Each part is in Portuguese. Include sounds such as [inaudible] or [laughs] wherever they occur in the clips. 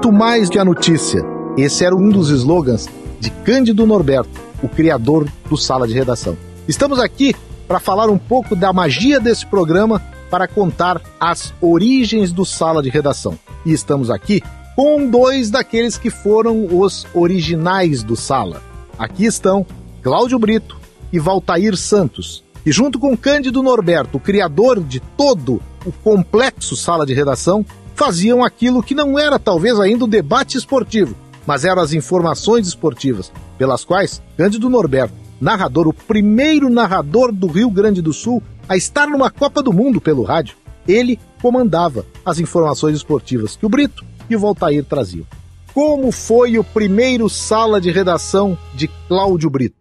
muito mais que a notícia. Esse era um dos slogans de Cândido Norberto, o criador do Sala de Redação. Estamos aqui para falar um pouco da magia desse programa para contar as origens do Sala de Redação. E estamos aqui com dois daqueles que foram os originais do Sala. Aqui estão Cláudio Brito e Valtair Santos. E junto com Cândido Norberto, o criador de todo o complexo Sala de Redação, faziam aquilo que não era talvez ainda o debate esportivo, mas eram as informações esportivas, pelas quais Cândido Norberto, narrador, o primeiro narrador do Rio Grande do Sul a estar numa Copa do Mundo pelo rádio, ele comandava as informações esportivas que o Brito e o Voltair traziam. Como foi o primeiro sala de redação de Cláudio Brito?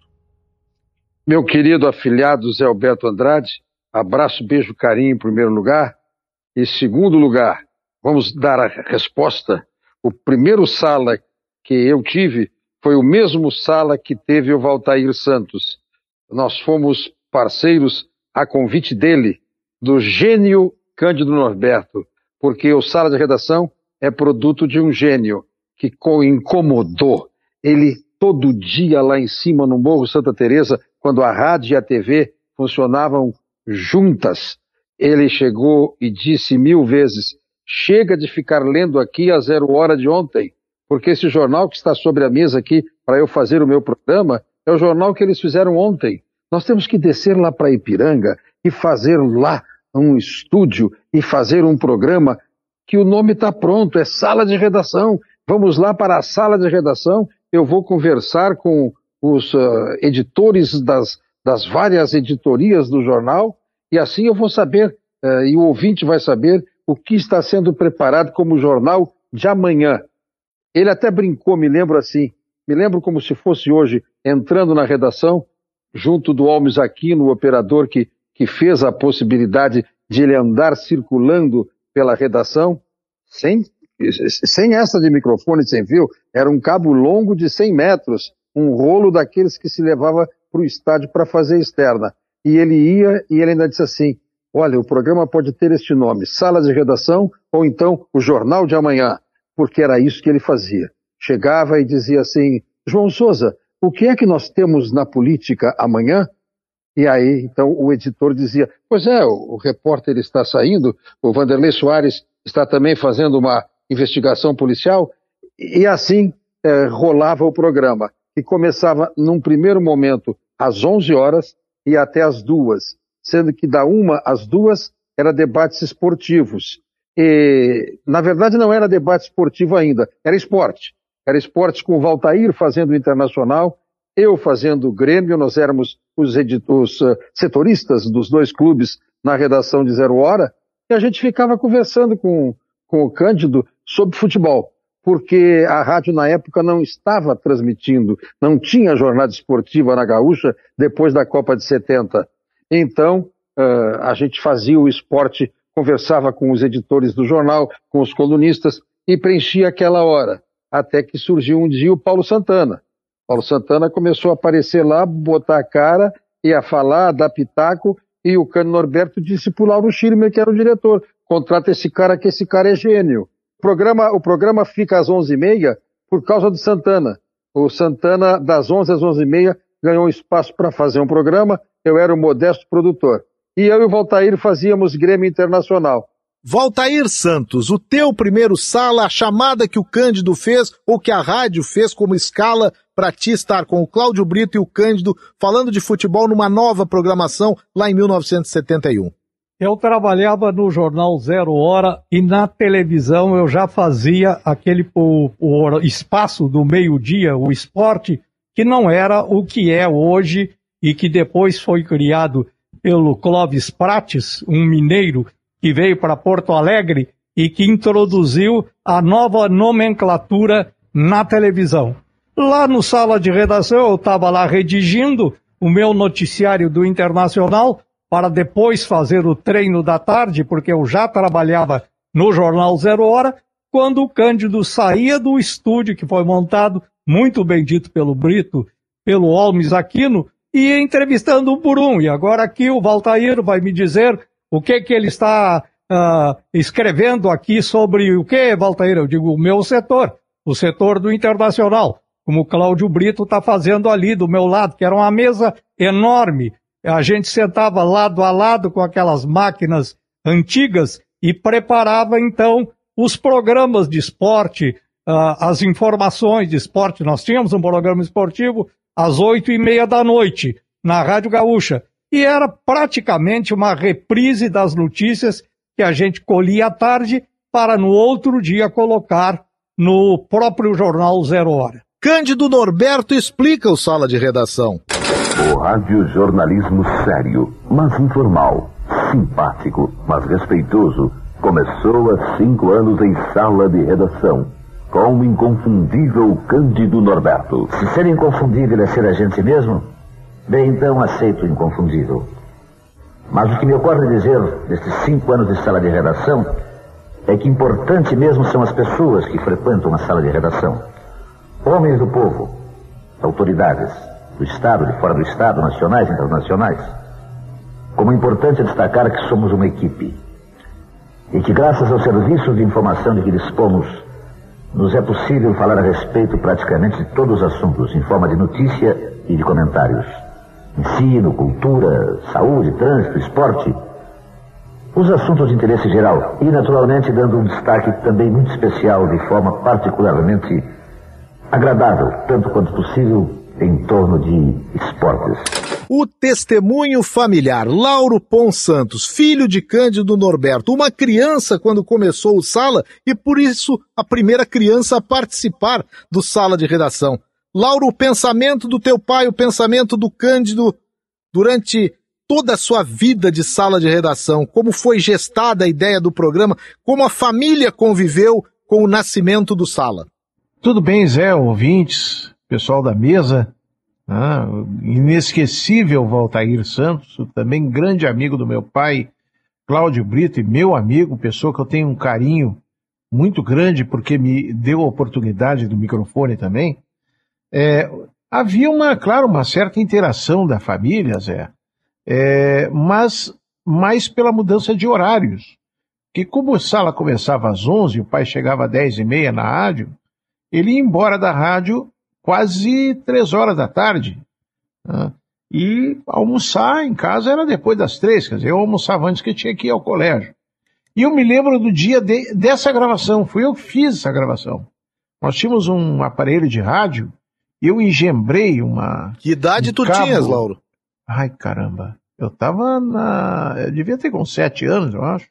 Meu querido afilhado Zé Alberto Andrade, abraço, beijo, carinho em primeiro lugar. E segundo lugar, vamos dar a resposta. O primeiro sala que eu tive foi o mesmo sala que teve o Valtair Santos. Nós fomos parceiros a convite dele, do gênio Cândido Norberto, porque o sala de redação é produto de um gênio que incomodou. Ele todo dia lá em cima no Morro Santa Teresa, quando a rádio e a TV funcionavam juntas, ele chegou e disse mil vezes: chega de ficar lendo aqui a zero hora de ontem, porque esse jornal que está sobre a mesa aqui para eu fazer o meu programa é o jornal que eles fizeram ontem. Nós temos que descer lá para Ipiranga e fazer lá um estúdio e fazer um programa que o nome está pronto, é sala de redação. Vamos lá para a sala de redação. Eu vou conversar com os uh, editores das, das várias editorias do jornal e assim eu vou saber, uh, e o ouvinte vai saber, o que está sendo preparado como jornal de amanhã. Ele até brincou, me lembro assim, me lembro como se fosse hoje, entrando na redação, junto do Almes Aquino, o operador que, que fez a possibilidade de ele andar circulando pela redação, sem, sem essa de microfone sem fio, era um cabo longo de 100 metros, um rolo daqueles que se levava para o estádio para fazer externa. E ele ia e ele ainda disse assim, olha, o programa pode ter este nome, Sala de Redação ou então o Jornal de Amanhã, porque era isso que ele fazia. Chegava e dizia assim, João Souza, o que é que nós temos na política amanhã? E aí, então, o editor dizia: Pois é, o, o repórter está saindo, o Vanderlei Soares está também fazendo uma investigação policial, e assim é, rolava o programa, que começava num primeiro momento às 11 horas e até às duas, sendo que da uma às duas era debates esportivos. E, na verdade, não era debate esportivo ainda, era esporte. Era esporte com o Valtair fazendo o internacional eu fazendo o Grêmio, nós éramos os, os uh, setoristas dos dois clubes na redação de Zero Hora, e a gente ficava conversando com, com o Cândido sobre futebol, porque a rádio na época não estava transmitindo, não tinha jornada esportiva na Gaúcha depois da Copa de 70. Então, uh, a gente fazia o esporte, conversava com os editores do jornal, com os colunistas, e preenchia aquela hora, até que surgiu um dia o Paulo Santana Paulo Santana começou a aparecer lá, botar a cara, ia falar, dar pitaco, e o Cândido Norberto disse para o Lauro Schirmer, que era o diretor, contrata esse cara que esse cara é gênio. O programa, o programa fica às 11h30 por causa do Santana. O Santana, das 11 às 11h30, ganhou um espaço para fazer um programa, eu era o modesto produtor. E eu e o Valtair fazíamos Grêmio Internacional. Valtair Santos, o teu primeiro sala, a chamada que o Cândido fez ou que a rádio fez como escala para ti estar com o Cláudio Brito e o Cândido falando de futebol numa nova programação lá em 1971. Eu trabalhava no jornal Zero Hora e na televisão eu já fazia aquele o, o espaço do meio-dia, o esporte, que não era o que é hoje e que depois foi criado pelo Clóvis Prates, um mineiro que veio para Porto Alegre e que introduziu a nova nomenclatura na televisão. Lá no sala de redação, eu estava lá redigindo o meu noticiário do Internacional para depois fazer o treino da tarde, porque eu já trabalhava no Jornal Zero Hora, quando o Cândido saía do estúdio que foi montado, muito bem dito pelo Brito, pelo Olmes Aquino, e entrevistando um por um. E agora aqui o Valtair vai me dizer o que que ele está uh, escrevendo aqui sobre o que, Valtair? Eu digo, o meu setor, o setor do internacional, como o Cláudio Brito está fazendo ali do meu lado, que era uma mesa enorme. A gente sentava lado a lado com aquelas máquinas antigas e preparava então os programas de esporte, uh, as informações de esporte. Nós tínhamos um programa esportivo às oito e meia da noite na Rádio Gaúcha e era praticamente uma reprise das notícias que a gente colhia à tarde para no outro dia colocar no próprio jornal Zero Hora. Cândido Norberto explica o Sala de Redação. O radiojornalismo sério, mas informal, simpático, mas respeitoso, começou há cinco anos em Sala de Redação, com o inconfundível Cândido Norberto. Se ser inconfundível é ser a gente mesmo, bem, então aceito o inconfundível. Mas o que me ocorre dizer destes cinco anos de sala de redação é que importante mesmo são as pessoas que frequentam a sala de redação. Homens do povo, autoridades do Estado, de fora do Estado, nacionais e internacionais. Como é importante destacar que somos uma equipe e que graças aos serviços de informação de que dispomos, nos é possível falar a respeito praticamente de todos os assuntos em forma de notícia e de comentários. Ensino, cultura, saúde, trânsito, esporte, os assuntos de interesse geral. E, naturalmente, dando um destaque também muito especial, de forma particularmente agradável, tanto quanto possível, em torno de esportes. O testemunho familiar, Lauro Pon Santos, filho de Cândido Norberto, uma criança quando começou o Sala e por isso a primeira criança a participar do Sala de Redação. Lauro, o pensamento do teu pai, o pensamento do Cândido durante toda a sua vida de sala de redação, como foi gestada a ideia do programa, como a família conviveu com o nascimento do Sala. Tudo bem, Zé, ouvintes, pessoal da mesa, ah, inesquecível Valtair Santos, também grande amigo do meu pai, Cláudio Brito, e meu amigo, pessoa que eu tenho um carinho muito grande porque me deu a oportunidade do microfone também. É, havia uma, claro, uma certa interação da família, Zé, é, mas mais pela mudança de horários. Que como a sala começava às 11, o pai chegava às 10 e meia na rádio, ele ia embora da rádio quase três horas da tarde. Né? E almoçar em casa era depois das três, quer dizer, eu almoçava antes que tinha que ir ao colégio. E eu me lembro do dia de, dessa gravação, fui eu que fiz essa gravação. Nós tínhamos um aparelho de rádio eu engembrei uma. Que idade um tu cabo... tinhas, Lauro? Ai, caramba. Eu tava na. Eu devia ter com sete anos, eu acho.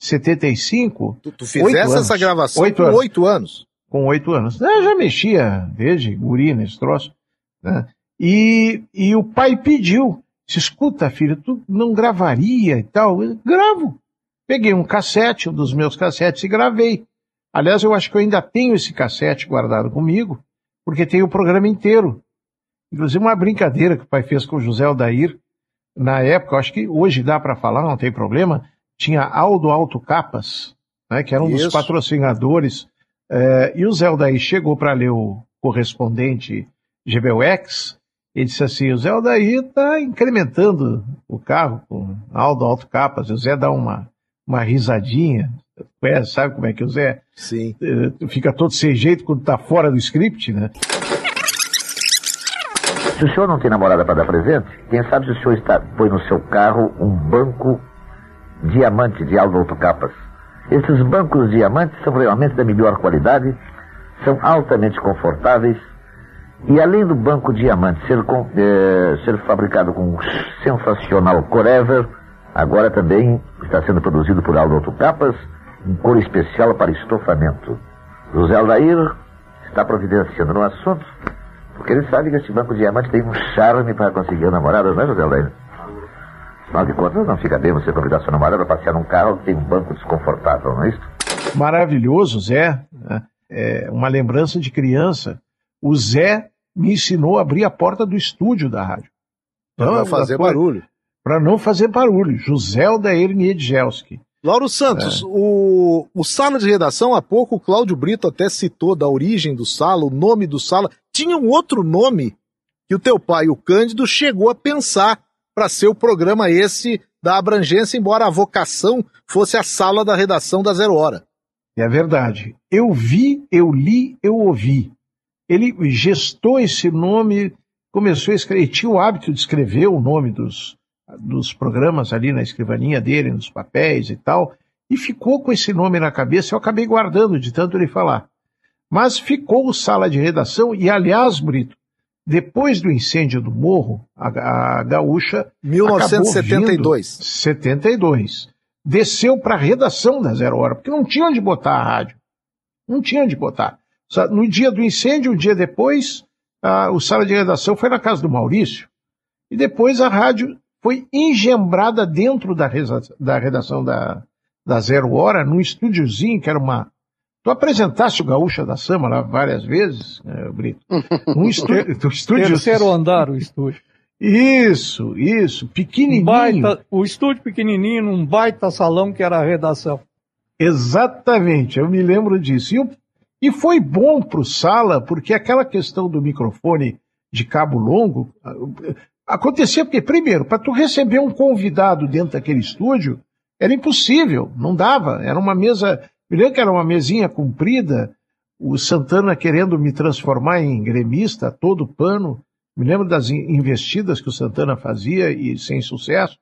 75. Tu, tu fizesse essa gravação com oito anos. Com oito anos. Eu já mexia desde guri nesse troço. Né? E, e o pai pediu. Se escuta, filho, tu não gravaria e tal? Eu gravo. Peguei um cassete, um dos meus cassetes, e gravei. Aliás, eu acho que eu ainda tenho esse cassete guardado comigo porque tem o programa inteiro. Inclusive uma brincadeira que o pai fez com o José Aldair, na época, acho que hoje dá para falar, não tem problema, tinha Aldo Alto Capas, né, que era um Isso. dos patrocinadores, é, e o Zé Aldair chegou para ler o correspondente GBUX, e disse assim, o Zé Aldair está incrementando o carro com Aldo Alto Capas, o Zé dá uma, uma risadinha, conhece, sabe como é que o Zé Sim. Uh, fica todo sem jeito quando tá fora do script, né? Se o senhor não tem namorada para dar presente, quem sabe se o senhor está, põe no seu carro um banco diamante de alto autocapas. Esses bancos diamantes são realmente da melhor qualidade, são altamente confortáveis e além do banco diamante ser, com, eh, ser fabricado com um sensacional Corever, agora também está sendo produzido por Aldo Autocapas, um cor especial para estofamento. José Aldair está providenciando no assunto, porque ele sabe que esse banco diamante tem um charme para conseguir namorada, não é, José Aldair? Afinal de contas, não fica bem você convidar sua namorada para passear num carro que tem um banco desconfortável, não é isso? Maravilhoso, Zé. É uma lembrança de criança. O Zé me ensinou a abrir a porta do estúdio da rádio. Para não fazer barulho. Para não fazer barulho. José Aldair Niedjelski. Lauro Santos, é. o, o Sala de Redação, há pouco o Cláudio Brito até citou da origem do Sala, o nome do Sala. Tinha um outro nome que o teu pai, o Cândido, chegou a pensar para ser o programa esse da abrangência, embora a vocação fosse a sala da redação da Zero Hora. É verdade. Eu vi, eu li, eu ouvi. Ele gestou esse nome, começou a escrever, tinha o hábito de escrever o nome dos, dos programas ali na escrivaninha dele, nos papéis e tal, e ficou com esse nome na cabeça. Eu acabei guardando de tanto ele falar. Mas ficou sala de redação, e aliás, Brito, depois do incêndio do morro, a, a gaúcha. 1972. 72. Desceu para a redação da Zero Hora, porque não tinha onde botar a rádio. Não tinha onde botar. No dia do incêndio, um dia depois, a, o sala de redação foi na casa do Maurício. E depois a rádio foi engembrada dentro da, da redação da, da Zero Hora, num estúdiozinho, que era uma, Tu apresentaste o Gaúcha da Sama lá várias vezes, né, Brito? [laughs] Um estúdio. estúdio Terceiro andar o estúdio. Isso, isso, pequenininho. Baita, o estúdio pequenininho num baita salão que era a redação. Exatamente, eu me lembro disso. E, e foi bom para o Sala, porque aquela questão do microfone de cabo longo acontecia porque, primeiro, para tu receber um convidado dentro daquele estúdio, era impossível, não dava. Era uma mesa me lembro que era uma mesinha comprida, o Santana querendo me transformar em gremista, todo pano. Me lembro das investidas que o Santana fazia e sem sucesso.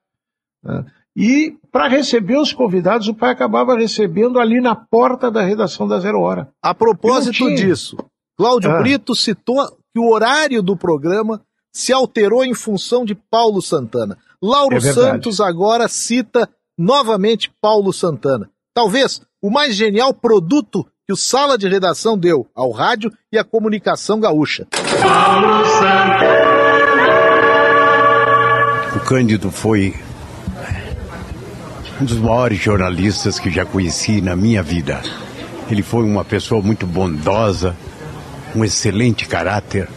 Né? E para receber os convidados, o pai acabava recebendo ali na porta da redação da Zero Hora. A propósito disso, Cláudio ah. Brito citou que o horário do programa se alterou em função de Paulo Santana. Lauro é Santos agora cita novamente Paulo Santana. Talvez o mais genial produto que o Sala de Redação deu ao rádio e à comunicação gaúcha. O Cândido foi um dos maiores jornalistas que já conheci na minha vida. Ele foi uma pessoa muito bondosa, um excelente caráter,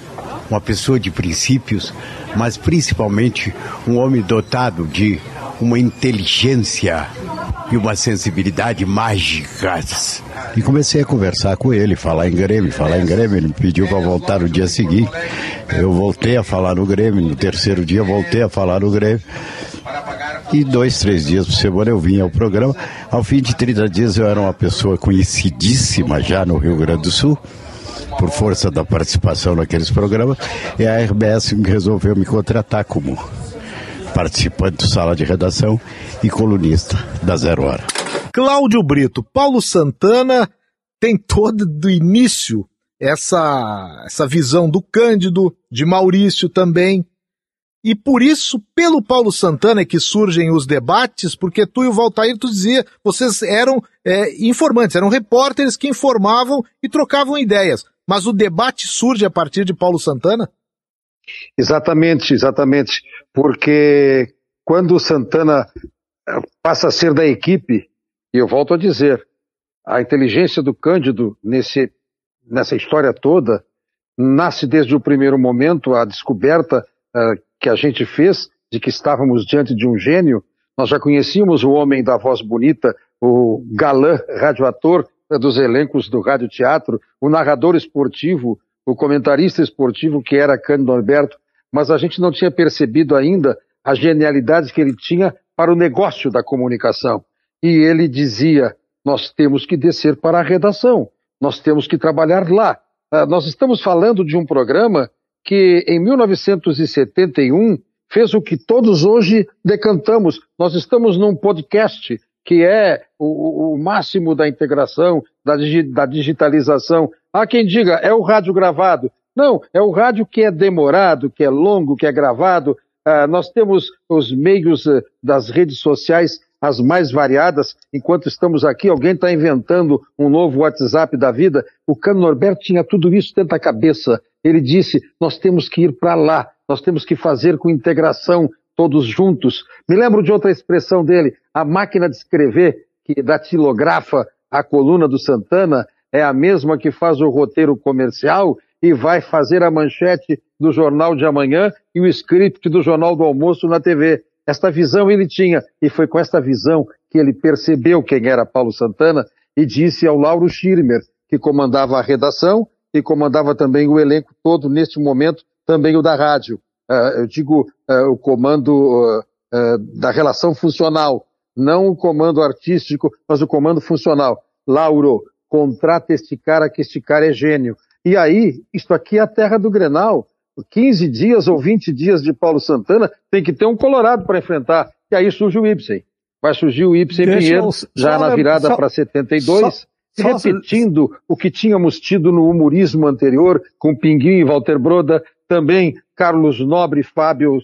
uma pessoa de princípios, mas principalmente um homem dotado de uma inteligência e uma sensibilidade mágicas. E comecei a conversar com ele, falar em Grêmio, falar em Grêmio. Ele me pediu para voltar no dia seguinte. Eu voltei a falar no Grêmio, no terceiro dia voltei a falar no Grêmio. E dois, três dias por semana eu vinha ao programa. Ao fim de 30 dias eu era uma pessoa conhecidíssima já no Rio Grande do Sul por força da participação naqueles programas, e a RBS resolveu me contratar como participante do sala de redação e colunista da Zero Hora. Cláudio Brito, Paulo Santana tem todo do início essa, essa visão do Cândido, de Maurício também. E por isso, pelo Paulo Santana é que surgem os debates, porque tu e o Valtair, tu dizia, vocês eram é, informantes, eram repórteres que informavam e trocavam ideias. Mas o debate surge a partir de Paulo Santana? Exatamente, exatamente. Porque quando o Santana eh, passa a ser da equipe, e eu volto a dizer, a inteligência do Cândido nesse, nessa história toda nasce desde o primeiro momento, a descoberta uh, que a gente fez de que estávamos diante de um gênio. Nós já conhecíamos o homem da voz bonita, o galã radioator dos elencos do rádio teatro, o narrador esportivo, o comentarista esportivo que era Cândido Alberto, mas a gente não tinha percebido ainda a genialidade que ele tinha para o negócio da comunicação. E ele dizia: nós temos que descer para a redação, nós temos que trabalhar lá. Ah, nós estamos falando de um programa que em 1971 fez o que todos hoje decantamos. Nós estamos num podcast que é o, o máximo da integração, da, da digitalização. Há quem diga, é o rádio gravado. Não, é o rádio que é demorado, que é longo, que é gravado. Ah, nós temos os meios uh, das redes sociais as mais variadas. Enquanto estamos aqui, alguém está inventando um novo WhatsApp da vida. O Cano Norberto tinha tudo isso dentro da cabeça. Ele disse: nós temos que ir para lá, nós temos que fazer com integração, todos juntos. Me lembro de outra expressão dele, a máquina de escrever que datilografa a coluna do Santana é a mesma que faz o roteiro comercial e vai fazer a manchete do jornal de amanhã e o script do jornal do almoço na TV. Esta visão ele tinha, e foi com esta visão que ele percebeu quem era Paulo Santana e disse ao Lauro Schirmer, que comandava a redação e comandava também o elenco todo neste momento, também o da rádio. uh, eu digo uh, o comando uh, da relação funcional, não o comando artístico, mas o comando funcional. Lauro, contrata este cara que este cara é gênio. E aí, isto aqui é a terra do Grenal. 15 dias ou 20 dias de Paulo Santana, tem que ter um Colorado para enfrentar. E aí surge o Ibsen. Vai surgir o Ibsen Deixa Pinheiro, eu, já na virada para 72, só, repetindo o que tínhamos tido no humorismo anterior, com Pinguim e Walter Broda, também Carlos Nobre, Fábio,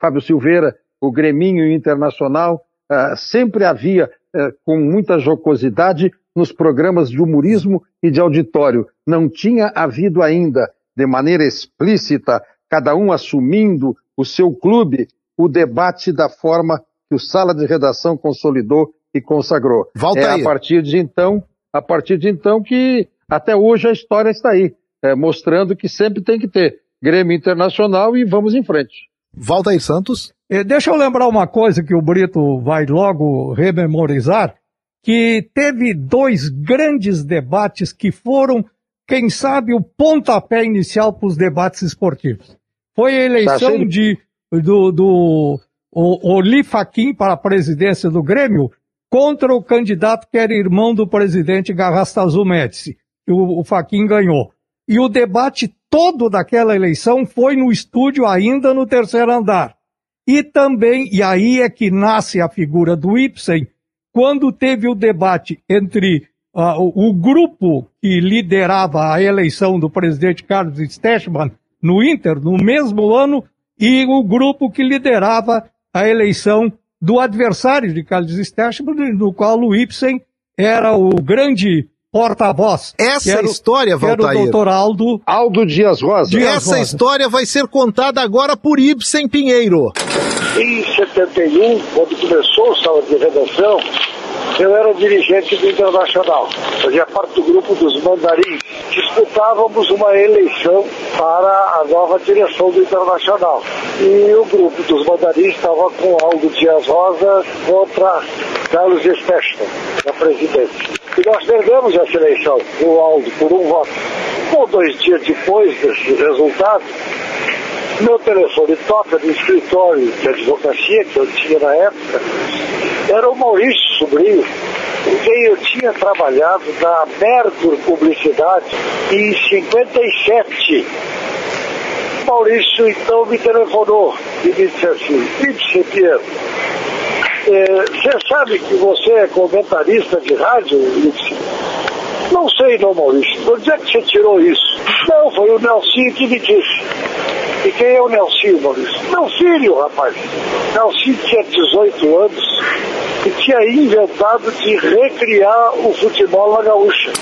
Fábio Silveira, o Greminho Internacional, uh, sempre havia, uh, com muita jocosidade, nos programas de humorismo e de auditório. Não tinha havido ainda, de maneira explícita, cada um assumindo o seu clube, o debate da forma que o Sala de Redação consolidou e consagrou. Volta é aí. a partir de então, a partir de então que até hoje a história está aí, é, mostrando que sempre tem que ter Grêmio Internacional e vamos em frente. Volta aí, Santos. Eh, deixa eu lembrar uma coisa que o Brito vai logo rememorizar, que teve dois grandes debates que foram, quem sabe, o pontapé inicial para os debates esportivos. Foi a eleição tá de, do, do o, Oli Faquim para a presidência do Grêmio contra o candidato que era irmão do presidente Garrastazu Médici. O, o Faquim ganhou. E o debate todo daquela eleição foi no estúdio ainda no terceiro andar. E também, e aí é que nasce a figura do Ibsen, quando teve o debate entre uh, o, o, grupo que liderava a eleição do presidente Carlos Stechman no Inter, no mesmo ano, e o grupo que liderava a eleição do adversário de Carlos Stechman, no qual o Ibsen era o grande porta-voz. Essa era, história, Valtair. Era o doutor Aldo... Aldo Dias Rosa. Dias Essa Rosa. história vai ser contada agora por Ibsen Pinheiro. Em 71, quando começou o sala de redação, eu era dirigente do Internacional, fazia parte do grupo dos mandarins. Disputávamos uma eleição para a nova direção do Internacional. E o grupo dos mandarins estava com Aldo Dias Rosa contra Carlos Stechman, na presidência. E nós perdemos essa eleição, o Aldo, por um voto. Um dois dias depois desse resultado, meu telefone toca do escritório de advocacia que eu tinha na época, era o Maurício Sobrinho, quem eu tinha trabalhado na Mercur Publicidade em 57. Maurício então me telefonou e me disse assim, Felipe Pinheiro, é, você sabe que você é comentarista de rádio? Disse, não sei não, Maurício. Onde é que você tirou isso? Não, foi o Nelsinho que me disse. E quem é o Nelsinho, Maurício? Meu filho, rapaz. Nelsinho tinha 18 anos e tinha inventado de recriar o futebol na gaúcha.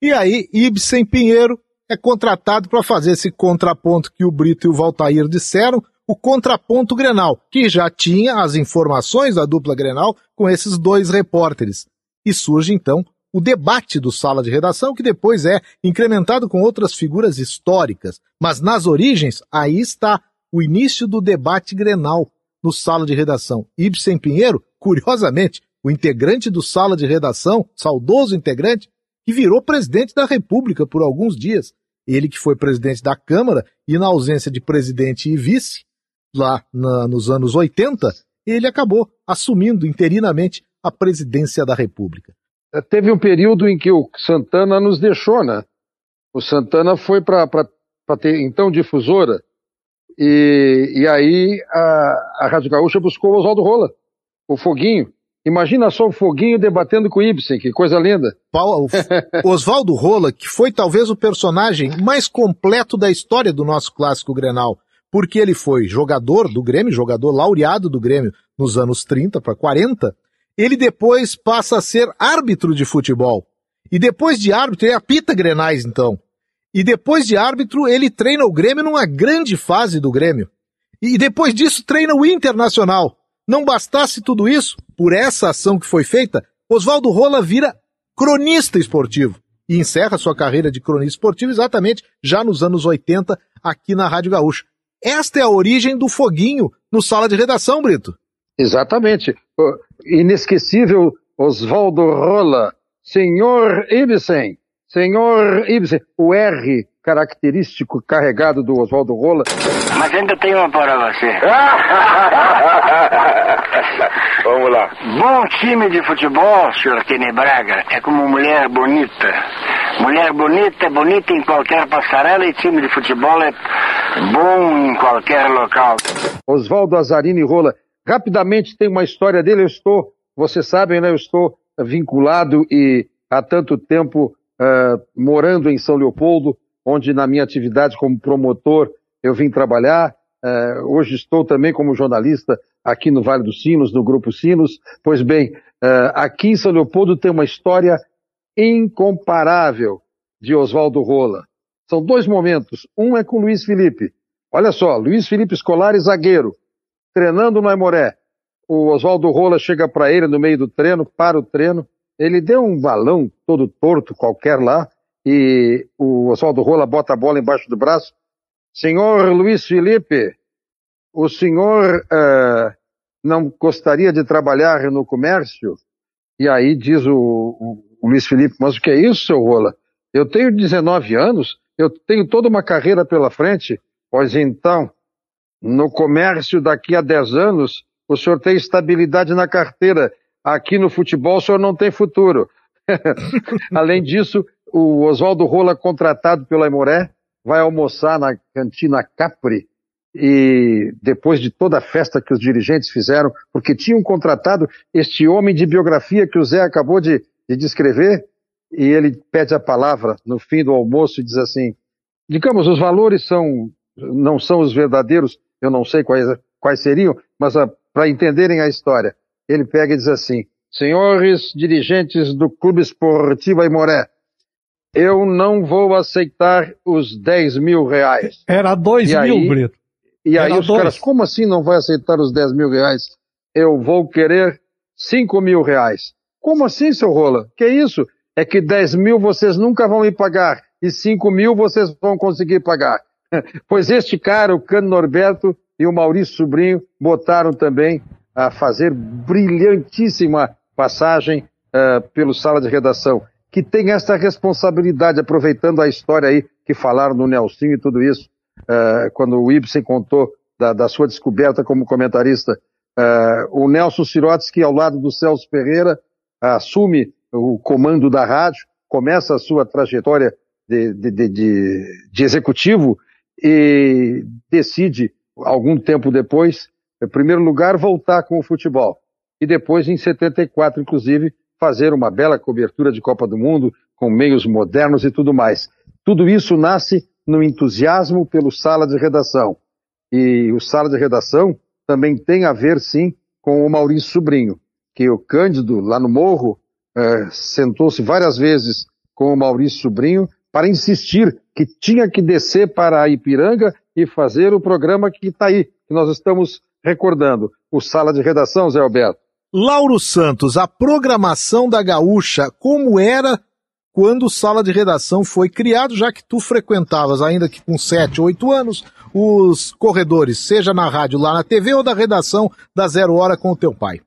E aí, Ibsen Pinheiro é contratado para fazer esse contraponto que o Brito e o Valtair disseram, o contraponto Grenal, que já tinha as informações da dupla Grenal com esses dois repórteres. E surge então o debate do sala de redação, que depois é incrementado com outras figuras históricas. Mas nas origens, aí está o início do debate Grenal no sala de redação. Ibsen Pinheiro, curiosamente, o integrante do sala de redação, saudoso integrante, que virou presidente da República por alguns dias. Ele que foi presidente da Câmara e na ausência de presidente e vice, lá na, nos anos 80, ele acabou assumindo interinamente a presidência da República. É, teve um período em que o Santana nos deixou, né? O Santana foi para ter então difusora e, e aí a, a Rádio Gaúcha buscou o Oswaldo Rola, o Foguinho. Imagina só o Foguinho debatendo com o Ibsen, que coisa linda. [laughs] Oswaldo Rola, que foi talvez o personagem mais completo da história do nosso clássico Grenal, porque ele foi jogador do Grêmio, jogador laureado do Grêmio nos anos 30 para 40, ele depois passa a ser árbitro de futebol. E depois de árbitro, ele apita Grenais, então. E depois de árbitro, ele treina o Grêmio numa grande fase do Grêmio. E depois disso, treina o Internacional. Não bastasse tudo isso, por essa ação que foi feita, Oswaldo Rola vira cronista esportivo e encerra sua carreira de cronista esportivo exatamente já nos anos 80 aqui na Rádio Gaúcha. Esta é a origem do foguinho no sala de redação, Brito. Exatamente. O inesquecível Oswaldo Rola, senhor Ibsen, Senhor Ibsen, o R característico carregado do Oswaldo Rola. Mas ainda tem uma para você. [laughs] Vamos lá. Bom time de futebol, senhor Kenny Braga, é como mulher bonita. Mulher bonita é bonita em qualquer passarela e time de futebol é bom em qualquer local. Oswaldo Azarini Rola. Rapidamente tem uma história dele, eu estou, vocês sabem, né, eu estou vinculado e há tanto tempo uh, morando em São Leopoldo, onde na minha atividade como promotor eu vim trabalhar. Uh, hoje estou também como jornalista aqui no Vale dos Sinos, no Grupo Sinos. Pois bem, uh, aqui em São Leopoldo tem uma história incomparável de Oswaldo Rola. São dois momentos. Um é com Luiz Felipe. Olha só, Luiz Felipe Scolari, zagueiro, treinando no Aimoré. O Oswaldo Rola chega para ele no meio do treino, para o treino. Ele deu um balão todo torto qualquer lá e o Oswaldo Rola bota a bola embaixo do braço. Senhor Luiz Felipe, o senhor uh, não gostaria de trabalhar no comércio? E aí diz o, o, o Luiz Felipe, mas o que é isso, seu Rola? Eu tenho 19 anos, eu tenho toda uma carreira pela frente. Pois então, no comércio daqui a 10 anos, o senhor tem estabilidade na carteira. Aqui no futebol o senhor não tem futuro. [laughs] Além disso, o Oswaldo Rola, contratado pela Imoré, vai almoçar na cantina Capri e depois de toda a festa que os dirigentes fizeram, porque tinham contratado este homem de biografia que o Zé acabou de, de descrever, e ele pede a palavra no fim do almoço e diz assim: digamos, os valores são, não são os verdadeiros, eu não sei quais, quais seriam, mas para entenderem a história, ele pega e diz assim: senhores dirigentes do Clube Esportivo Aimoré, eu não vou aceitar os 10 mil reais. Era 2 mil, aí, Brito. E aí Era os dois. caras, como assim não vai aceitar os 10 mil reais? Eu vou querer 5 mil reais. Como assim, seu Rola? Que isso? É que 10 mil vocês nunca vão me pagar e 5 mil vocês vão conseguir pagar. [laughs] pois este cara, o Cano Norberto e o Maurício Sobrinho, botaram também a fazer brilhantíssima passagem uh, pelo sala de redação, que tem essa responsabilidade, aproveitando a história aí que falaram do Nelson e tudo isso, uh, quando o Ibsen contou da, da, sua descoberta como comentarista. Uh, o Nelson Sirotsky, ao lado do Celso Ferreira, assume o comando da rádio, começa a sua trajetória de, de, de, de executivo e decide, algum tempo depois, em primeiro lugar, voltar com o futebol. E depois, em 74, inclusive, fazer uma bela cobertura de Copa do Mundo, com meios modernos e tudo mais. Tudo isso nasce no entusiasmo pelo sala de redação. E o sala de redação também tem a ver, sim, com o Maurício Sobrinho, que o Cândido, lá no Morro, é, sentou-se várias vezes com o Maurício Sobrinho para insistir que tinha que descer para a Ipiranga e fazer o programa que está aí, que nós estamos recordando, o Sala de Redação, Zé Alberto. Lauro Santos, a programação da Gaúcha, como era quando Sala de Redação foi criado, já que tu frequentavas, ainda que com 7, 8 anos, os corredores, seja na rádio, lá na TV ou da redação da Zero Hora com o teu pai?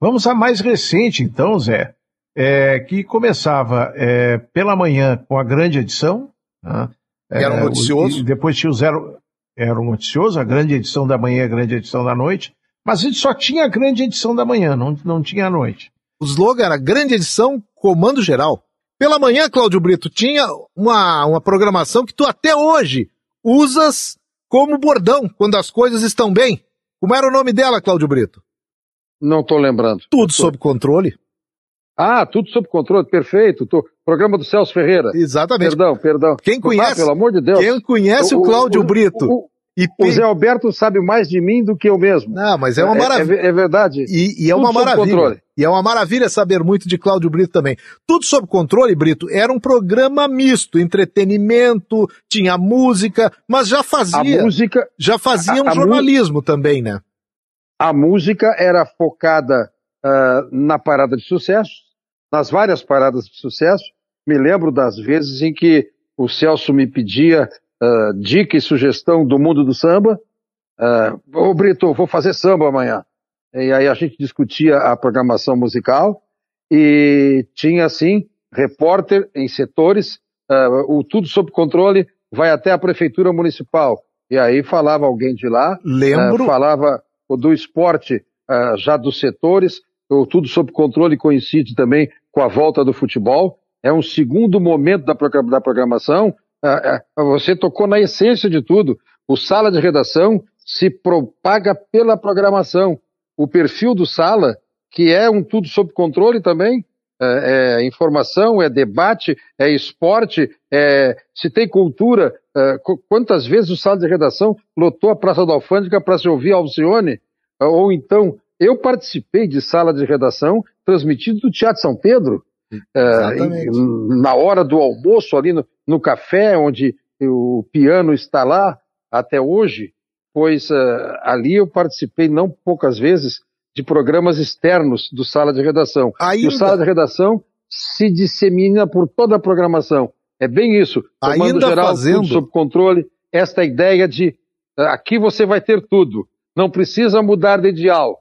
Vamos a mais recente, então, Zé é, que começava é, pela manhã com a grande edição. Né? Era um é, noticioso. O, depois tinha o zero. Era um noticioso, a grande edição da manhã, a grande edição da noite. Mas a gente só tinha a grande edição da manhã, não, não tinha a noite. O slogan era grande edição, comando geral. Pela manhã, Cláudio Brito, tinha uma, uma programação que tu até hoje usas como bordão quando as coisas estão bem. Como era o nome dela, Cláudio Brito? Não estou lembrando. Tudo sob controle. Ah, tudo sob controle, perfeito. Tô, programa do Celso Ferreira. Exatamente. Perdão, perdão. Quem conhece, ah, pelo amor de Deus. Quem conhece o, o Cláudio o, Brito? O, e o Zé Alberto sabe mais de mim do que eu mesmo. Não, mas é uma maravilha. É, é, é verdade. E, e é uma maravilha. E é uma maravilha saber muito de Cláudio Brito também. Tudo sob controle, Brito, era um programa misto, entretenimento, tinha música, mas já fazia. A música. Já fazia a, um jornalismo também, né? A música era focada uh, na parada de sucesso, nas várias paradas de sucesso. Me lembro das vezes em que o Celso me pedia uh, dica e sugestão do mundo do samba. Uh, Ô Brito, vou fazer samba amanhã. E aí a gente discutia a programação musical e tinha assim repórter em setores, uh, o tudo sob controle vai até a prefeitura municipal. E aí falava alguém de lá, Lembro. Uh, falava do esporte uh, já dos setores, o tudo sob controle coincide também com a volta do futebol. É um segundo momento da, da programação. Você tocou na essência de tudo. O sala de redação se propaga pela programação. O perfil do sala, que é um tudo sob controle também, é, é informação, é debate, é esporte, é, se tem cultura. É, quantas vezes o sala de redação lotou a Praça da Alfândega para se ouvir Alcione? Ou então, eu participei de sala de redação transmitido do Teatro São Pedro, é, na hora do almoço, ali no, no café, onde o piano está lá, até hoje, pois uh, ali eu participei não poucas vezes de programas externos do Sala de Redação. Ainda... E o Sala de Redação se dissemina por toda a programação. É bem isso. Comando Ainda geral, fazendo... tudo sob controle. Esta ideia de uh, aqui você vai ter tudo. Não precisa mudar de ideal.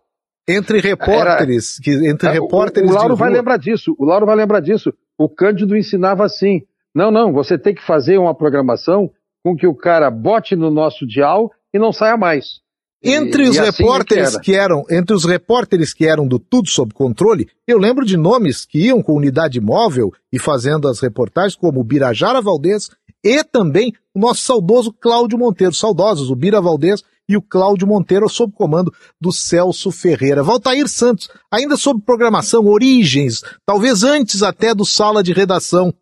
Entre repórteres, Era... que, entre é, repórteres. O, o Lauro vai lembrar disso. O Lauro vai lembrar disso. O Cândido ensinava assim. Não, não, você tem que fazer uma programação com que o cara bote no nosso dial e não saia mais. Entre os assim repórteres que eram, entre os repórteres que eram do Tudo Sob Controle, eu lembro de nomes que iam com unidade móvel e fazendo as reportagens, como o Birajara Valdez e também o nosso saudoso Cláudio Monteiro, saudosos, o Bira Valdez e o Cláudio Monteiro sob comando do Celso Ferreira. Valtair Santos, ainda sob programação, origens, talvez antes até do sala de redação.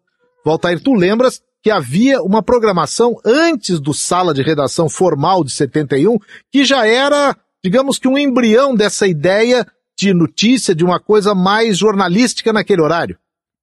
Valtair, tu lembras que havia uma programação antes do sala de redação formal de 71, que já era, digamos que um embrião dessa ideia de notícia, de uma coisa mais jornalística naquele horário.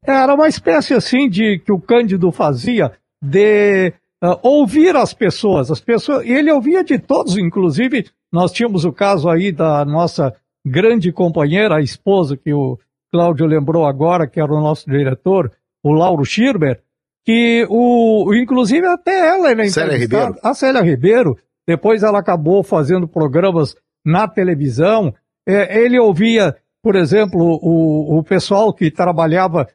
Era uma espécie assim de que o Cândido fazia de uh, ouvir as pessoas, as pessoas, e ele ouvia de todos, inclusive nós tínhamos o caso aí da nossa grande companheira, a esposa que o Cláudio lembrou agora, que era o nosso diretor, o Lauro Schirber, que o, inclusive até ela era Célia Ribeiro. A Célia Ribeiro, depois ela acabou fazendo programas na televisão. É, ele ouvia, por exemplo, o, o pessoal que trabalhava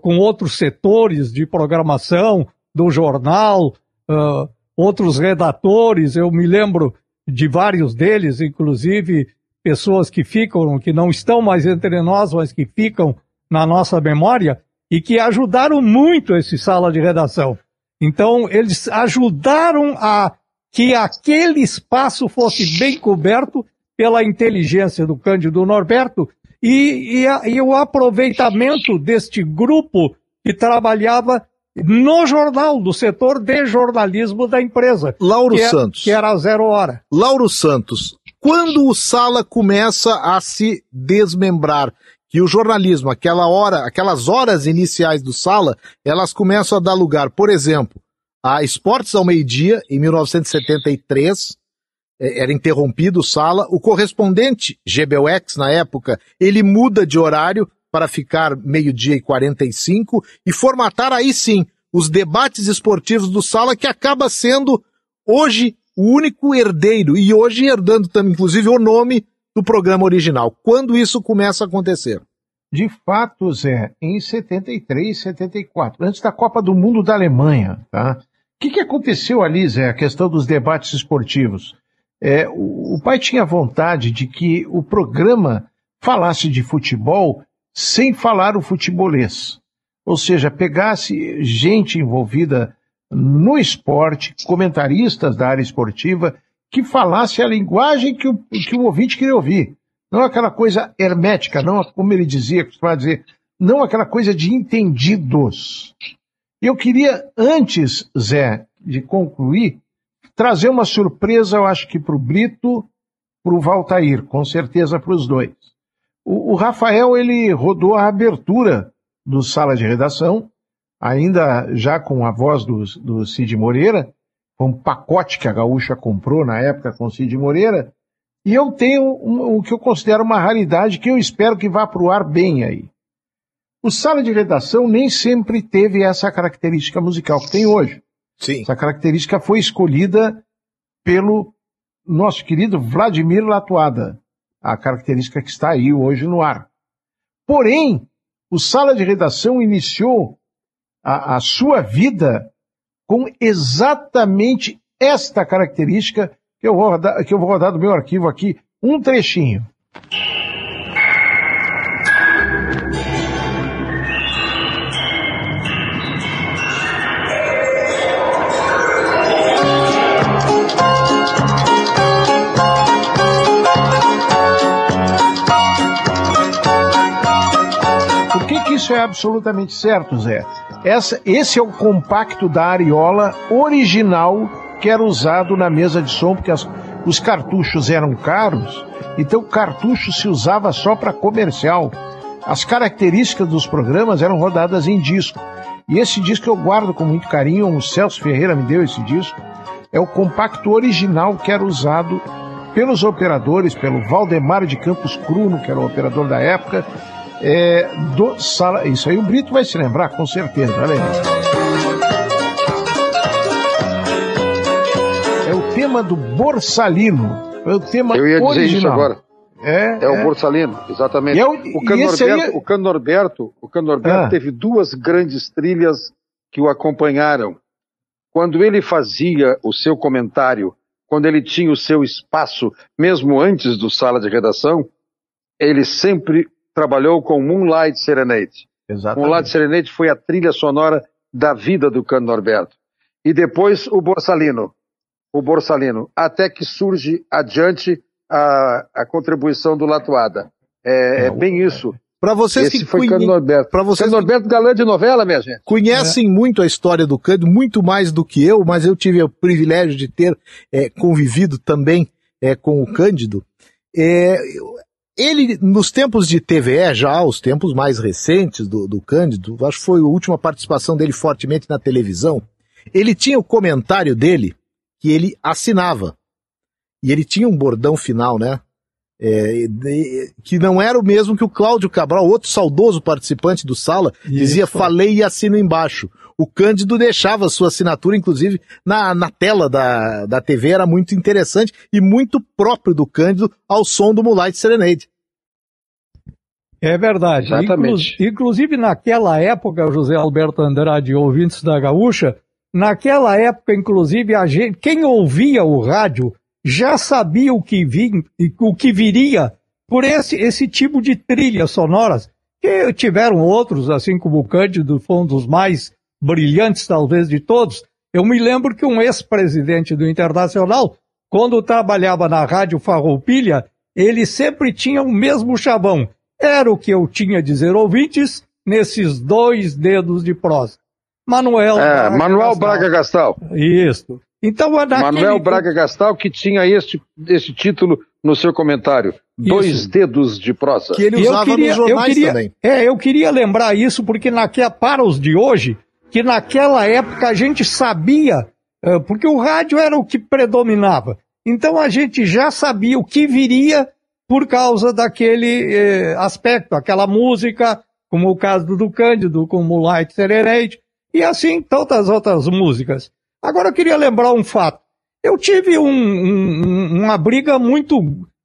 com outros setores de programação do jornal, uh, outros redatores. Eu me lembro de vários deles, inclusive pessoas que ficam, que não estão mais entre nós, mas que ficam na nossa memória e que ajudaram muito esse sala de redação. Então, eles ajudaram a que aquele espaço fosse bem coberto pela inteligência do Cândido Norberto e, e, a, e o aproveitamento deste grupo que trabalhava no jornal, do setor de jornalismo da empresa. Lauro que é, Santos. Que era zero hora. Lauro Santos, quando o Sala começa a se desmembrar, que o jornalismo, aquela hora, aquelas horas iniciais do Sala, elas começam a dar lugar, por exemplo, a Esportes ao meio-dia, em 1973, é, era interrompido o Sala, o correspondente GBUX na época, ele muda de horário para ficar meio-dia e 45 e formatar aí sim os debates esportivos do Sala, que acaba sendo hoje o único herdeiro, e hoje herdando também, inclusive, o nome do programa original. Quando isso começa a acontecer? De fato, Zé, em 73, 74, antes da Copa do Mundo da Alemanha, tá? O que, que aconteceu ali, Zé, a questão dos debates esportivos? É, o, o pai tinha vontade de que o programa falasse de futebol sem falar o futebolês. Ou seja, pegasse gente envolvida no esporte, comentaristas da área esportiva, que falasse a linguagem que o, que o ouvinte queria ouvir. Não aquela coisa hermética, não como ele dizia, costumava dizer, não aquela coisa de entendidos. Eu queria, antes, Zé, de concluir, trazer uma surpresa, eu acho que para o Brito, para o Valtair, com certeza para os dois. O, o, Rafael, ele rodou a abertura do Sala de Redação, ainda já com a voz do, do Cid Moreira, foi um pacote que a Gaúcha comprou na época com o Cid Moreira, e eu tenho um, o que eu considero uma raridade que eu espero que vá para o ar bem aí. O sala de redação nem sempre teve essa característica musical que tem hoje. Sim. Essa característica foi escolhida pelo nosso querido Vladimir Latuada, a característica que está aí hoje no ar. Porém, o Sala de Redação iniciou a, a sua vida com exatamente esta característica que eu, vou rodar, que eu vou rodar do meu arquivo aqui, um trechinho. Isso é absolutamente certo, Zé? Essa, esse é o compacto da Ariola original que era usado na mesa de som, porque as, os cartuchos eram caros, então o cartucho se usava só para comercial. As características dos programas eram rodadas em disco. E esse disco eu guardo com muito carinho, o Celso Ferreira me deu esse disco. É o compacto original que era usado pelos operadores, pelo Valdemar de Campos Cruno, que era o operador da época, é, do Sala. Isso aí o Brito vai se lembrar, com certeza. Olha aí. É o tema do Borsalino. É o tema Eu ia dizer original. isso agora. É, É o Borsalino, exatamente. É o- o, Cano e esse Norberto, aí é- o Cano Norberto, o Ah. teve duas grandes trilhas que o acompanharam. Quando ele fazia o seu comentário, quando ele tinha o seu espaço, mesmo antes do sala de redação, ele sempre trabalhou com Moonlight Serenade. Exatamente. Moonlight Serenade foi a trilha sonora da vida do Cano Norberto. E depois o Borsalino. O Borsalino. Até que surge adiante a, a contribuição do Latuada. É, é bem isso. Para vocês Esse que foi conhe- Cano Norberto. pra vocês Cano Norberto galã de novela, minha gente. conhecem muito a história do Cândido, muito mais do que eu, mas eu tive o privilégio de ter é, convivido também é, com o Cândido. Ele, nos tempos de TVE, já os tempos mais recentes do, do Cândido, acho que foi a última participação dele fortemente na televisão, ele tinha o comentário dele que ele assinava. E ele tinha um bordão final, né? É, de- que não era o mesmo que o Cláudio Cabral, outro saudoso participante do Sala, dizia falei e assino embaixo. O Cândido deixava sua assinatura, inclusive, na, na tela da, da TV, era muito interessante e muito próprio do Cândido ao som do Moonlight Serenade. É verdade. Exatamente. Inclu- inclusive naquela época, José Alberto Andrade, ouvintes da Gaúcha, naquela época, inclusive, a gente, quem ouvia o rádio já sabia o que, o que viria por esse, esse tipo de trilhas sonoras, que tiveram outros, assim como o Cândido, foi um dos mais brilhantes, talvez, de todos. Eu me lembro que um ex-presidente do Internacional, quando trabalhava na Rádio Farroupilha, ele sempre tinha o mesmo chavão. Era o que eu tinha a dizer, ouvintes, nesses dois dedos de prosa. Manuel É, Manuel Braga Gastal. Isso. Então. Manuel Braga Gastal que tinha este, este título no seu comentário. Dois dedos de prosa. Que ele eu usava queria- nos eu jornais queria- também. É, eu queria lembrar isso porque naquela, para os de hoje, que naquela época a gente sabia, porque o rádio era o que predominava. Então a gente já sabia o que viria por causa daquele eh, aspecto, aquela música, como o caso do Cândido, como Light Serenade, e assim tantas outras músicas. Agora eu queria lembrar um fato. Eu tive um- um- uma briga muito,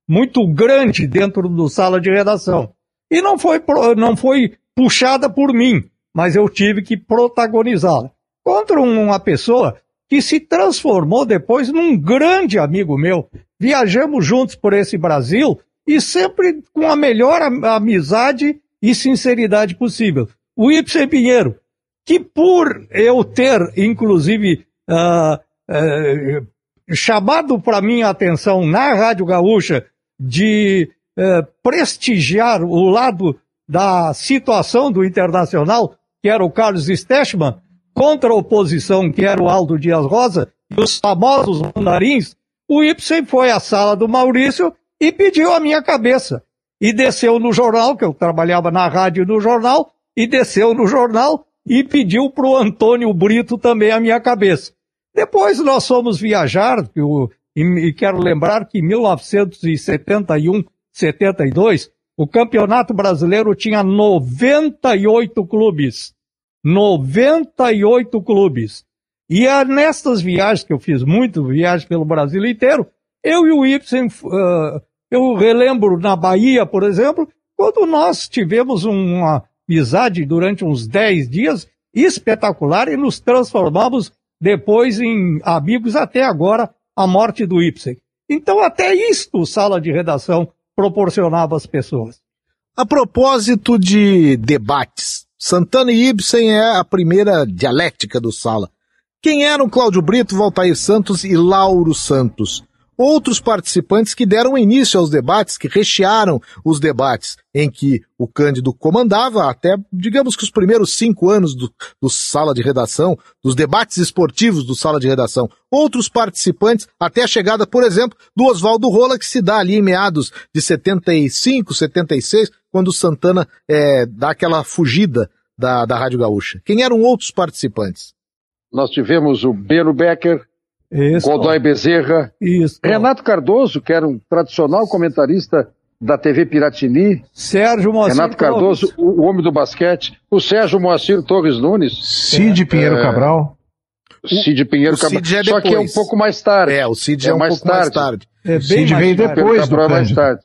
muito grande dentro do sala de redação. E não foi, não foi puxada por mim, mas eu tive que protagonizá-la. Contra um- uma pessoa que se transformou depois num grande amigo meu. Viajamos juntos por esse Brasil e sempre com a melhor am- amizade e sinceridade possível. O Ibsen Pinheiro, que por eu ter, inclusive, ah, eh, chamado para minha atenção na Rádio Gaúcha de eh, prestigiar o lado da situação do Internacional, que era o Carlos Stechman, contra a oposição, que era o Aldo Dias Rosa, e os famosos mandarins, o Ibsen foi à sala do Maurício e pediu a minha cabeça. E desceu no jornal, que eu trabalhava na rádio e no jornal, e desceu no jornal e pediu para o Antônio Brito também a minha cabeça. Depois nós fomos viajar, e, quero lembrar que em 1971, 72, o Campeonato Brasileiro tinha 98 clubes. 98 clubes. E é nestas viagens, que eu fiz muito viagens pelo Brasil inteiro, eu e o Ibsen, ah, eu relembro na Bahia, por exemplo, quando nós tivemos uma amizade durante uns 10 dias espetacular e nos transformamos depois em amigos até agora, a morte do Ibsen. Então até isto sala de redação proporcionava às pessoas. A propósito de debates, Santana e Ibsen é a primeira dialética do Sala. Quem eram Cláudio Brito, Valtair Santos e Lauro Santos? Outros participantes que deram início aos debates, que rechearam os debates em que o Cândido comandava, até, digamos que os primeiros cinco anos do, do sala de redação, dos debates esportivos do sala de redação. Outros participantes, até a chegada, por exemplo, do Oswaldo Rola, que se dá ali em meados de 75, 76, quando o Santana é, dá aquela fugida da, da Rádio Gaúcha. Quem eram outros participantes? Nós tivemos o Beno Becker, isso. Godoy Bezerra, Isso. Renato Cardoso, que era um tradicional comentarista da TV Piratini. Sérgio Moacir Renato Cardoso, Torres. o, o homem do basquete. O Sérgio Moacir Torres Nunes. Cid Pinheiro É. Cabral. Cid Pinheiro o Cid Cabral. já é Só que é um pouco mais tarde. É, o Cid é, um mais pouco mais tarde. É bem Cid mais veio tarde. depois do Cabral é mais tarde.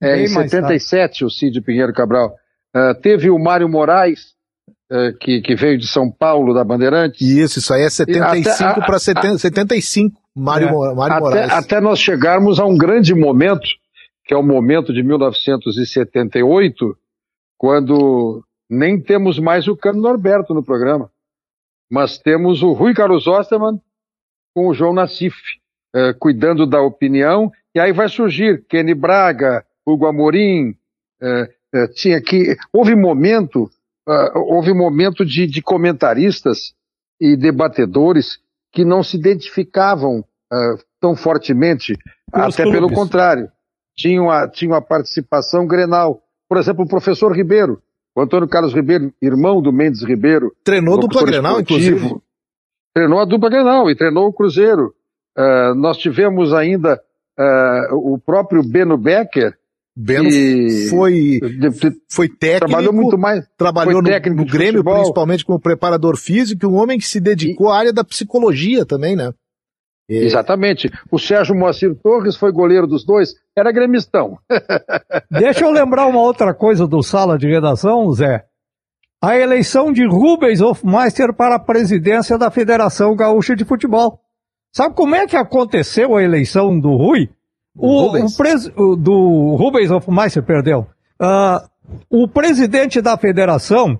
É, Bem em mais 77, o Cid Pinheiro Cabral. Ah, teve o Mário Moraes, que, que veio de São Paulo, da Bandeirantes. Isso, isso aí é 75 até- a- para 75, Mário, É. Mário até, Moraes. até nós chegarmos a um grande momento, que é o momento de 1978, quando nem temos mais o Cano Norberto no programa, mas temos o Rui Carlos Osterman com o João Nassif, eh, cuidando da opinião, e aí vai surgir Kenny Braga, Hugo Amorim, eh, eh, tinha que... Houve momento, ah, houve momento de, de comentaristas e debatedores que não se identificavam ah, tão fortemente, Com até pelo contrário, tinham a, tinham a participação grenal. Por exemplo, o professor Ribeiro, o Antônio Carlos Ribeiro, irmão do Mendes Ribeiro, Treinou dupla Grenal, inclusive. Treinou a dupla Grenal e treinou o Cruzeiro. Ah, nós tivemos ainda o próprio Beno Becker, Beno que foi, de- de- foi técnico, trabalhou muito mais. trabalhou no, no Grêmio, futebol. principalmente como preparador físico, e um homem que se dedicou à área da psicologia também, né? É, Exatamente. O Sérgio Moacir Torres foi goleiro dos dois, era gremistão. [laughs] Deixa eu lembrar uma outra coisa do sala de redação, Zé. A eleição de Rubens Hofmeister para a presidência da Federação Gaúcha de Futebol. Sabe como é que aconteceu a eleição do Rui? O, Rubens. o pres- o- do Rubens Hofmeister, perdão. Ah, o presidente da federação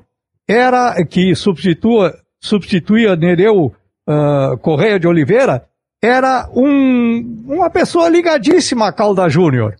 era que substitua, substituía Nereu ah, Correia de Oliveira, era um, uma pessoa ligadíssima a Calda Júnior.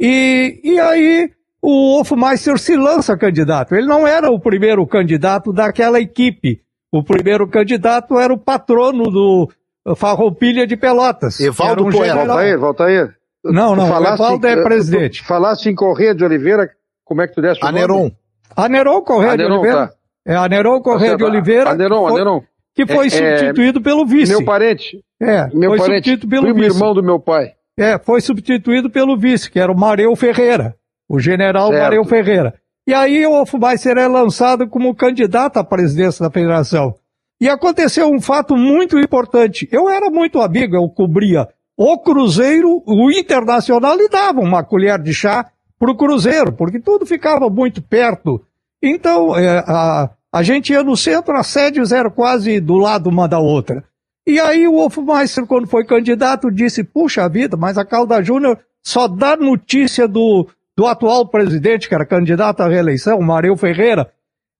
E, e aí o Hofmeister se lança candidato. Ele não era o primeiro candidato daquela equipe. O primeiro candidato era o patrono do eh, Farroupilha de Pelotas. Evaldo um Poeta. general. Valtair, Valtair. Não, não, o falaste- Evaldo é presidente. tu Falaste em Correia de Oliveira, como é que tu deste o Aneron. nome? Aneron Correia de Aneron, Oliveira. tá. É Aneron Correia de Oliveira. Aneron, que foi, Aneron. que foi É, é, substituído pelo vice. Meu parente. É, Meu foi parente. substituído pelo Primo vice. irmão do meu pai. É, foi substituído pelo vice, que era o Mareu Ferreira, o general Certo. Mareu Ferreira. E aí o Hofmeister é lançado como candidato à presidência da federação. E aconteceu um fato muito importante. Eu era muito amigo, eu cobria o Cruzeiro, o Internacional e dava uma colher de chá pro Cruzeiro, porque tudo ficava muito perto. Então, é, a, a gente ia no centro, as sedes eram quase do lado uma da outra. E aí o Hofmeister, quando foi candidato, disse, puxa vida, mas a Calda Júnior só dá notícia do, do atual presidente, que era candidato à reeleição, Mareu Ferreira.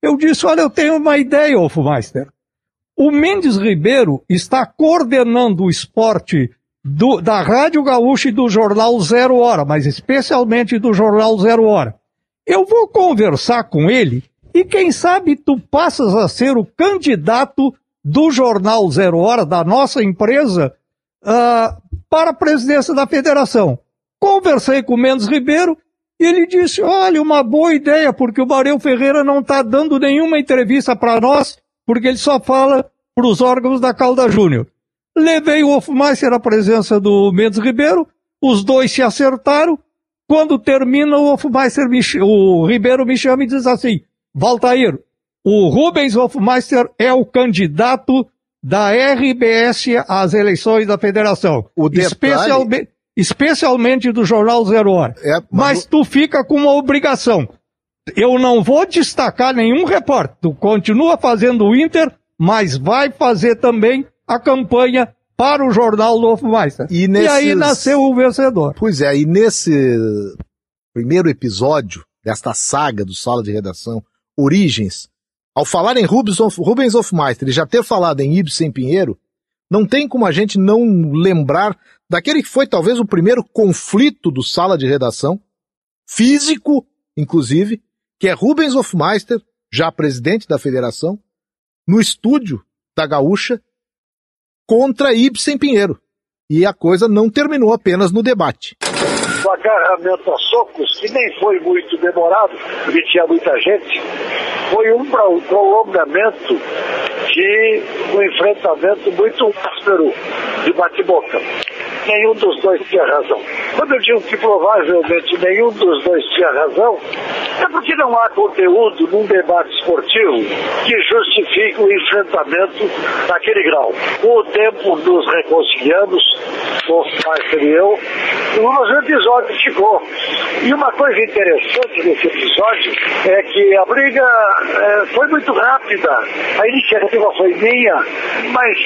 Eu disse, olha, eu tenho uma ideia, Hofmeister. O Mendes Ribeiro está coordenando o esporte do- da Rádio Gaúcha e do Jornal Zero Hora, mas especialmente do Jornal Zero Hora. Eu vou conversar com ele e quem sabe tu passas a ser o candidato do Jornal Zero Hora, da nossa empresa, ah, para a presidência da federação. Conversei com o Mendes Ribeiro e ele disse, olha, uma boa ideia, porque o Mareu Ferreira não está dando nenhuma entrevista para nós, porque ele só fala para os órgãos da Calda Júnior. Levei o Hofmeister à presença do Mendes Ribeiro, os dois se acertaram. Quando termina, o Hofmeister, me o Ribeiro me chama e diz assim, Valtair, o Rubens Hofmeister é o candidato da RBS às eleições da federação. O detalhe- Especialme- especialmente do Jornal Zero Hora. É, Mas tu fica com uma obrigação. eu não vou destacar nenhum repórter. Tu continua fazendo o Inter, mas vai fazer também a campanha para o jornal do Hofmeister. E, E nesses... aí nasceu o vencedor. Pois é, e nesse primeiro episódio desta saga do Sala de Redação, Origens, ao falar em Rubens, Rubens Hofmeister e já ter falado em Ibsen Pinheiro, não tem como a gente não lembrar daquele que foi talvez o primeiro conflito do Sala de Redação, físico, inclusive, que é Rubens Hofmeister, já presidente da federação, no estúdio da Gaúcha, contra Ibsen Pinheiro. E a coisa não terminou apenas no debate. o agarramento a socos, que nem foi muito demorado, porque tinha muita gente, foi um pro- prolongamento de um enfrentamento muito áspero de bate-boca. Nenhum dos dois tinha razão. Quando eu digo que provavelmente nenhum dos dois tinha razão, é porque não há conteúdo num debate esportivo que justifique o enfrentamento daquele grau. Com o tempo nos reconciliamos, o Márcio e eu, mas o episódio ficou. E uma coisa interessante nesse episódio é que a briga eh, foi muito rápida. A iniciativa foi minha, mas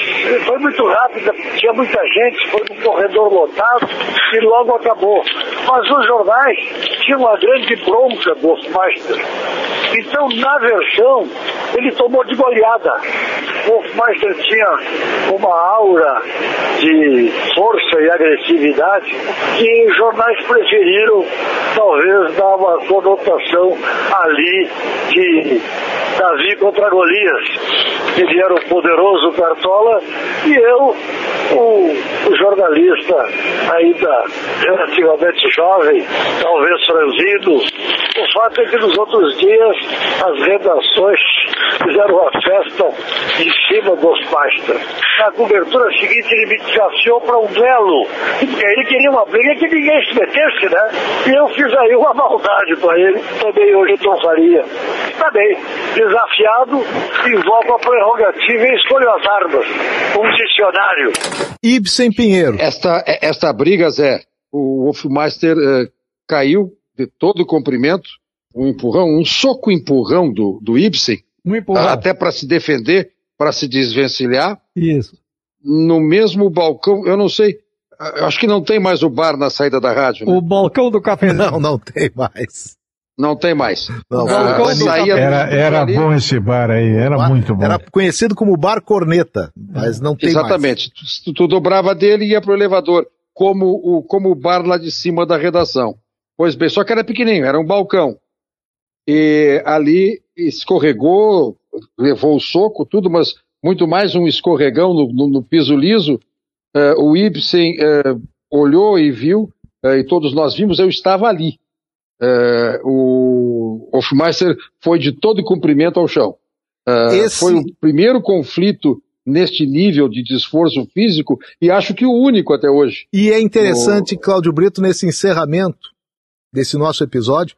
foi muito rápida, tinha muita gente, foi num corredor lotado e logo acabou. Mas os jornais tinham uma grande bronca do Hofmeister. Então, na versão, ele tomou de goleada. O Hofmeister tinha uma aura de força e agressividade que os jornais preferiram, talvez, dar uma conotação ali de Davi contra Golias. Ele era o poderoso Cartola e eu, o, o jornalista ainda relativamente jovem, talvez franzido. O fato é que nos outros dias as redações fizeram uma festa em cima do Hofmeister. Na cobertura seguinte ele me desafiou para um duelo, porque ele queria uma briga que ninguém se metesse, né? E eu fiz aí uma [laughs] maldade para ele, também hoje não faria. Está bem, desafiado, invoco a prerrogativa e escolho as armas. Um dicionário. Ibsen Pinheiro. Esta, esta briga, Zé, o Wolfmeister eh, caiu de todo o comprimento, um empurrão, um soco empurrão do, do Ibsen, Um empurrão. até para se defender, para se desvencilhar, Isso. no mesmo balcão, eu não sei, eu acho que não tem mais o bar na saída da rádio, né? O balcão do café. [laughs] Não, não tem mais. Não tem mais. Não, Ah, balcão do saía do- Era, era ali- bom esse bar aí, era muito bom. Era conhecido como Bar Corneta, mas não tem Exatamente. Tu, tu dobrava dele e ia pro elevador, como o, como o bar lá de cima da redação. Pois bem, só que era pequenininho, era um balcão. E ali escorregou, levou o soco, tudo, mas muito mais um escorregão no, no- no piso liso. Eh, o Ibsen eh, olhou e viu, eh, e todos nós vimos, eu estava ali. O Hofmeister foi de todo comprimento ao chão. Esse- Foi o primeiro conflito neste nível de esforço físico e acho que o único até hoje. E é interessante, Cláudio Brito, nesse encerramento desse nosso episódio,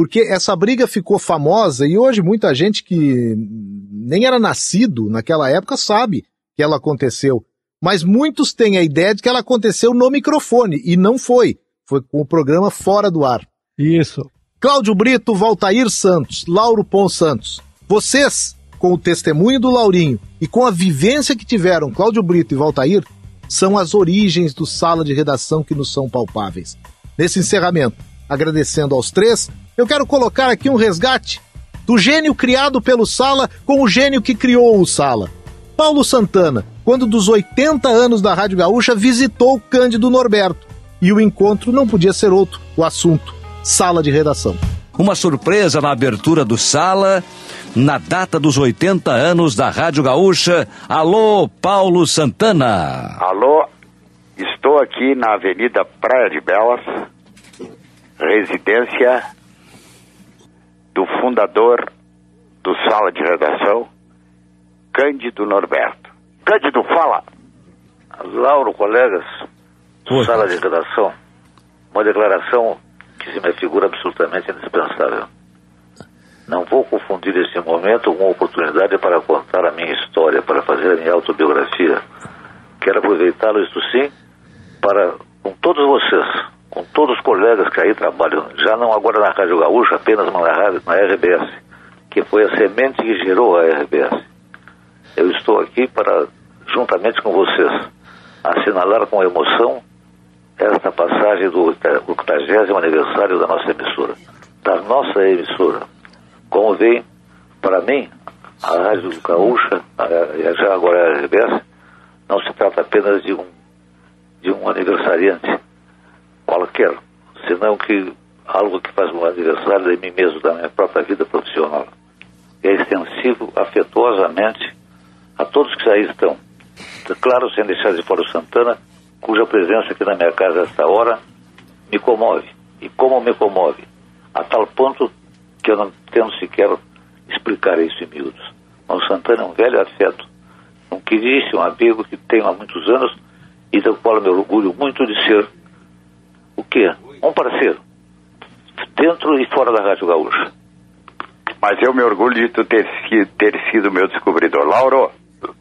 porque essa briga ficou famosa e hoje muita gente que nem era nascido naquela época sabe que ela aconteceu. Mas muitos têm a ideia de que ela aconteceu no microfone e não foi. Foi com o programa fora do ar. Isso. Cláudio Brito, Valtair Santos, Lauro Pon Santos. Vocês, com o testemunho do Laurinho e com a vivência que tiveram Cláudio Brito e Valtair, são as origens do sala de redação que nos são palpáveis. Nesse encerramento, agradecendo aos três, eu quero colocar aqui um resgate do gênio criado pelo Sala com o gênio que criou o Sala. Paulo Santana, quando dos 80 anos da Rádio Gaúcha, visitou Cândido Norberto. E o encontro não podia ser outro, o assunto, sala de redação. Uma surpresa na abertura do Sala, na data dos 80 anos da Rádio Gaúcha. Alô, Paulo Santana. Alô, estou aqui na Avenida Praia de Belas, residência do fundador do Sala de Redação, Cândido Norberto. Cândido, fala! Lauro, colegas do Sala de Redação, uma declaração que se me figura absolutamente indispensável. Não vou confundir este momento com uma oportunidade para contar a minha história, para fazer a minha autobiografia. Quero aproveitá-lo, isto sim, para, com todos vocês, com todos os colegas que aí trabalham, já não agora na Rádio Gaúcha, apenas na, rádio, na RBS, que foi a semente que gerou a RBS. Eu estou aqui para, juntamente com vocês, assinalar com emoção esta passagem do 80 aniversário da nossa emissora, da nossa emissora. Como vem, para mim, a Rádio Gaúcha, já agora a RBS, não se trata apenas de um, de um aniversariante qualquer, senão que algo que faz um aniversário de mim mesmo, da minha própria vida profissional. É extensivo afetuosamente a todos que aí estão. Claro, sem deixar de fora o Santana, cuja presença aqui na minha casa esta hora me comove. E como me comove? A tal ponto que eu não tento sequer explicar isso em miúdos. Mas o Santana é um velho afeto, um queridíssimo amigo que tenho há muitos anos e do qual me orgulho muito de ser o quê? Um parceiro. Dentro e fora da Rádio Gaúcha. Mas eu me orgulho de tu ter, ter sido meu descobridor. Lauro,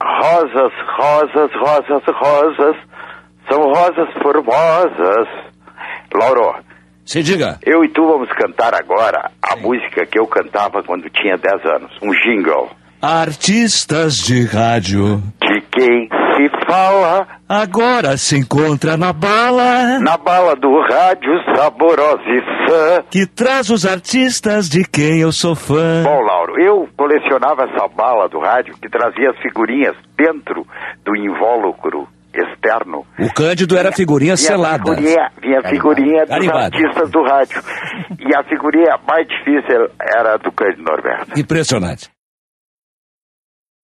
rosas, rosas, rosas, rosas, são rosas formosas. Lauro. Se diga. Eu e tu vamos cantar agora a música que eu cantava quando tinha 10 anos. Um jingle. Artistas de rádio. De quem fala. Agora se encontra na bala. Na bala do rádio saborosa e fã. Que traz os artistas de quem eu sou fã. Bom, Lauro, eu colecionava essa bala do rádio que trazia as figurinhas dentro do invólucro externo. O Cândido era figurinha vinha selada. Figurinha, vinha figurinha dos Carimbado. artistas do rádio. E a figurinha mais difícil era do Cândido Norberto. Impressionante.